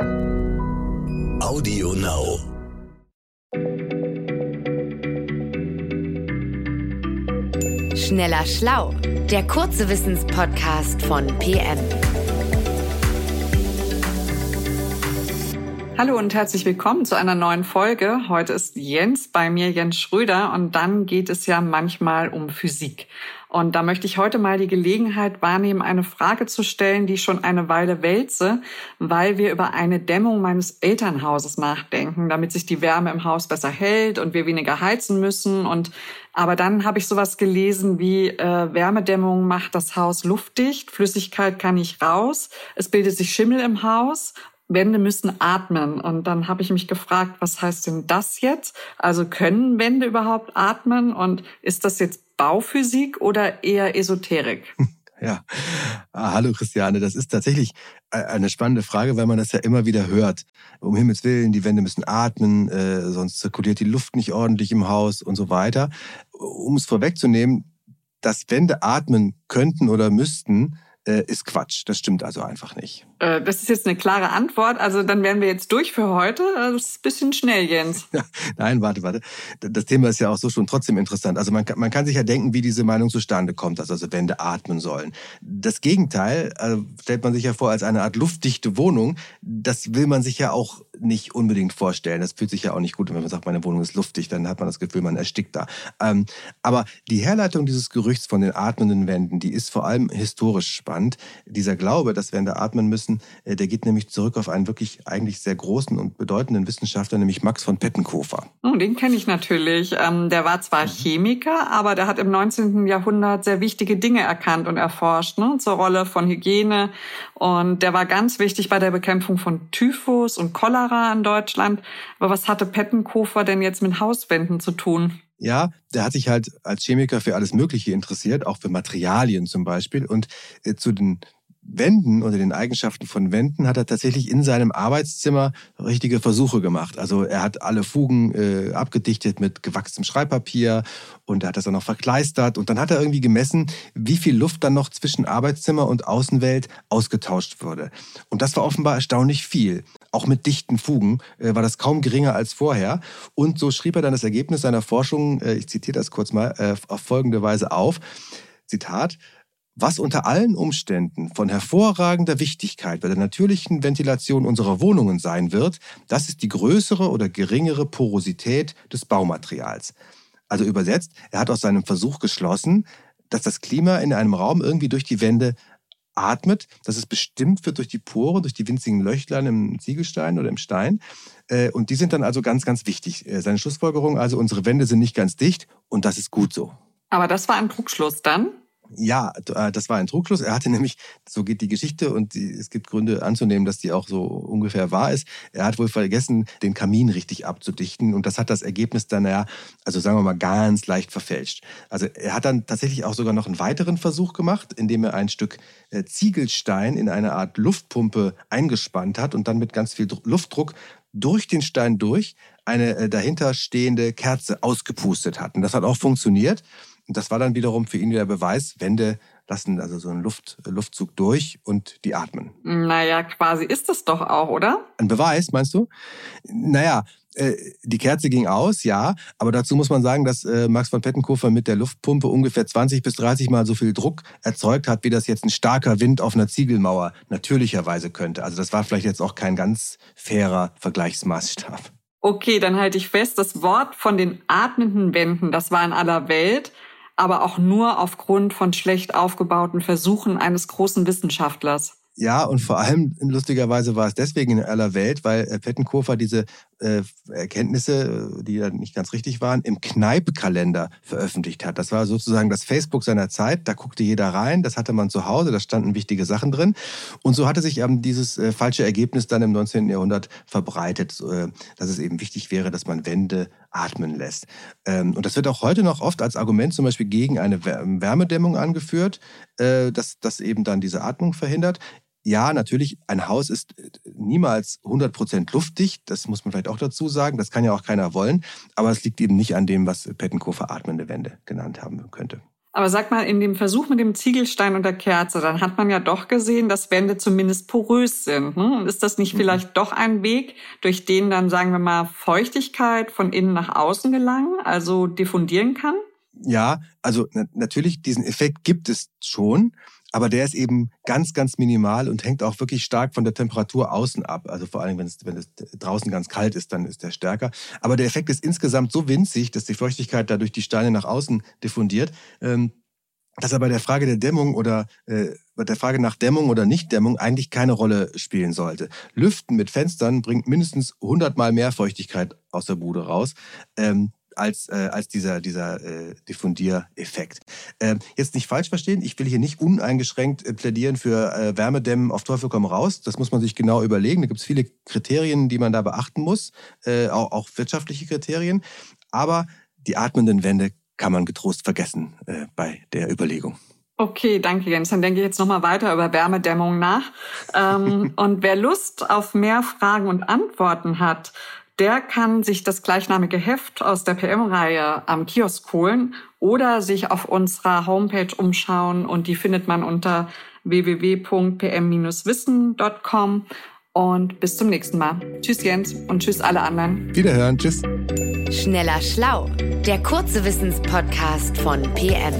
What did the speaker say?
Audio Now. Schneller Schlau, der kurze Wissenspodcast von PM. Hallo und herzlich willkommen zu einer neuen Folge. Heute ist Jens bei mir, Jens Schröder, und dann geht es ja manchmal um Physik. Und da möchte ich heute mal die Gelegenheit wahrnehmen, eine Frage zu stellen, die ich schon eine Weile wälze, weil wir über eine Dämmung meines Elternhauses nachdenken, damit sich die Wärme im Haus besser hält und wir weniger heizen müssen. Und aber dann habe ich sowas gelesen wie äh, Wärmedämmung macht das Haus luftdicht, Flüssigkeit kann nicht raus, es bildet sich Schimmel im Haus Wände müssen atmen. Und dann habe ich mich gefragt, was heißt denn das jetzt? Also können Wände überhaupt atmen? Und ist das jetzt Bauphysik oder eher Esoterik? Ja, ah, hallo Christiane. Das ist tatsächlich äh, eine spannende Frage, weil man das ja immer wieder hört. Um Himmels Willen, die Wände müssen atmen, äh, sonst zirkuliert die Luft nicht ordentlich im Haus und so weiter. Um es vorwegzunehmen, dass Wände atmen könnten oder müssten, äh, ist Quatsch. Das stimmt also einfach nicht. Äh, das ist jetzt eine klare Antwort. Also dann wären wir jetzt durch für heute. Das ist ein bisschen schnell, Jens. Nein, warte, warte. Das Thema ist ja auch so schon trotzdem interessant. Also man kann, man kann sich ja denken, wie diese Meinung zustande kommt, dass also Wände atmen sollen. Das Gegenteil äh, stellt man sich ja vor als eine Art luftdichte Wohnung. Das will man sich ja auch nicht unbedingt vorstellen. Das fühlt sich ja auch nicht gut, wenn man sagt, meine Wohnung ist luftdicht, dann hat man das Gefühl, man erstickt da. Ähm, aber die Herleitung dieses Gerüchts von den atmenden Wänden, die ist vor allem historisch spannend. Dieser Glaube, dass Wände atmen müssen, äh, der geht nämlich zurück auf einen wirklich eigentlich sehr großen und bedeutenden Wissenschaftler, nämlich Max von Pettenkofer. Oh, den kenne ich natürlich. Ähm, der war zwar mhm. Chemiker, aber der hat im 19. Jahrhundert sehr wichtige Dinge erkannt und erforscht, ne, zur Rolle von Hygiene. Und der war ganz wichtig bei der Bekämpfung von Typhus und Cholera Kamera in Deutschland. Aber was hatte Pettenkofer denn jetzt mit Hauswänden zu tun? Ja, der hat sich halt als Chemiker für alles Mögliche interessiert, auch für Materialien zum Beispiel. Und äh, zu den Wänden oder den Eigenschaften von Wänden hat er tatsächlich in seinem Arbeitszimmer richtige Versuche gemacht. Also er hat alle Fugen äh, abgedichtet mit gewachstem Schreibpapier und er hat das dann noch verkleistert und dann hat er irgendwie gemessen, wie viel Luft dann noch zwischen Arbeitszimmer und Außenwelt ausgetauscht würde. Und das war offenbar erstaunlich viel. Auch mit dichten Fugen äh, war das kaum geringer als vorher. Und so schrieb er dann das Ergebnis seiner Forschung, äh, ich zitiere das kurz mal, äh, auf folgende Weise auf. Zitat, was unter allen Umständen von hervorragender Wichtigkeit bei der natürlichen Ventilation unserer Wohnungen sein wird, das ist die größere oder geringere Porosität des Baumaterials. Also übersetzt, er hat aus seinem Versuch geschlossen, dass das Klima in einem Raum irgendwie durch die Wände atmet, dass es bestimmt wird durch die Poren, durch die winzigen Löchlein im Ziegelstein oder im Stein. Äh, und die sind dann also ganz, ganz wichtig. Äh, seine Schlussfolgerung also, unsere Wände sind nicht ganz dicht und das ist gut so. Aber das war ein Trugschluss dann? Ja, äh, das war ein Trugschluss. Er hatte nämlich, so geht die Geschichte und die, es gibt Gründe anzunehmen, dass die auch so ungefähr wahr ist. Er hat wohl vergessen, den Kamin richtig abzudichten und das hat das Ergebnis dann ja, also sagen wir mal, ganz leicht verfälscht. Also er hat dann tatsächlich auch sogar noch einen weiteren Versuch gemacht, indem er ein Stück äh, Ziegelstein in eine Art Luftpumpe eingespannt hat und dann mit ganz viel Luftdruck durch den Stein durch eine äh, dahinter stehende Kerze ausgepustet hat. Und das hat auch funktioniert. Und das war dann wiederum für ihn der Beweis, Wände lassen also so einen Luft, Luftzug durch und die atmen. Naja, quasi ist das doch auch, oder? Ein Beweis, meinst du? Naja, äh, die Kerze ging aus, ja, aber dazu muss man sagen, dass äh, Max von Pettenkofer mit der Luftpumpe ungefähr 20 bis 30 Mal so viel Druck erzeugt hat, wie das jetzt ein starker Wind auf einer Ziegelmauer natürlicherweise könnte. Also das war vielleicht jetzt auch kein ganz fairer Vergleichsmaßstab. Okay, dann halte ich fest, das Wort von den atmenden Wänden, das war in aller Welt aber auch nur aufgrund von schlecht aufgebauten Versuchen eines großen Wissenschaftlers. Ja, und vor allem lustigerweise war es deswegen in aller Welt, weil äh, Pettenkofer diese äh, Erkenntnisse, die ja nicht ganz richtig waren, im Kneippkalender veröffentlicht hat. Das war sozusagen das Facebook seiner Zeit. Da guckte jeder rein, das hatte man zu Hause, da standen wichtige Sachen drin. Und so hatte sich eben dieses äh, falsche Ergebnis dann im 19. Jahrhundert verbreitet, äh, dass es eben wichtig wäre, dass man Wände atmen lässt. Ähm, und das wird auch heute noch oft als Argument zum Beispiel gegen eine Wärmedämmung angeführt, äh, dass das eben dann diese Atmung verhindert ja, natürlich, ein Haus ist äh, niemals 100% luftdicht. Das muss man vielleicht auch dazu sagen. Das kann ja auch keiner wollen. Aber es liegt eben nicht an dem, was Pettenkofer atmende Wände genannt haben könnte. Aber sag mal, in dem Versuch mit dem Ziegelstein und der Kerze, dann hat man ja doch gesehen, dass Wände zumindest porös sind. Hm? Ist das nicht mhm. vielleicht doch ein Weg, durch den dann, sagen wir mal, Feuchtigkeit von innen nach außen gelangen, also diffundieren kann? Ja, also natürlich, diesen Effekt gibt es schon, aber der ist eben ganz, ganz minimal und hängt auch wirklich stark von der Temperatur außen ab. Also vor allem, wenn es, wenn es draußen ganz kalt ist, dann ist der stärker. Aber der Effekt ist insgesamt so winzig, dass die Feuchtigkeit dadurch die Steine nach außen diffundiert. Ähm, dass bei der Frage der Dämmung oder äh, der Frage nach Dämmung oder Nichtdämmung eigentlich keine Rolle spielen sollte. Lüften mit Fenstern bringt mindestens 100 mal mehr Feuchtigkeit aus der Bude raus. Ähm, als, äh, als dieser, dieser äh, Diffundiereffekt. Ähm, jetzt nicht falsch verstehen, ich will hier nicht uneingeschränkt äh, plädieren für äh, Wärmedämmen auf Teufel komm raus. Das muss man sich genau überlegen. Da gibt es viele Kriterien, die man da beachten muss, äh, auch, auch wirtschaftliche Kriterien. Aber die atmenden Wände kann man getrost vergessen äh, bei der Überlegung. Okay, danke Jens. Dann denke ich jetzt nochmal weiter über Wärmedämmung nach. Ähm, und wer Lust auf mehr Fragen und Antworten hat, der kann sich das gleichnamige Heft aus der PM-Reihe am Kiosk holen oder sich auf unserer Homepage umschauen und die findet man unter www.pm-wissen.com und bis zum nächsten Mal. Tschüss Jens und tschüss alle anderen. Wiederhören, tschüss. Schneller Schlau, der kurze Wissenspodcast von PM.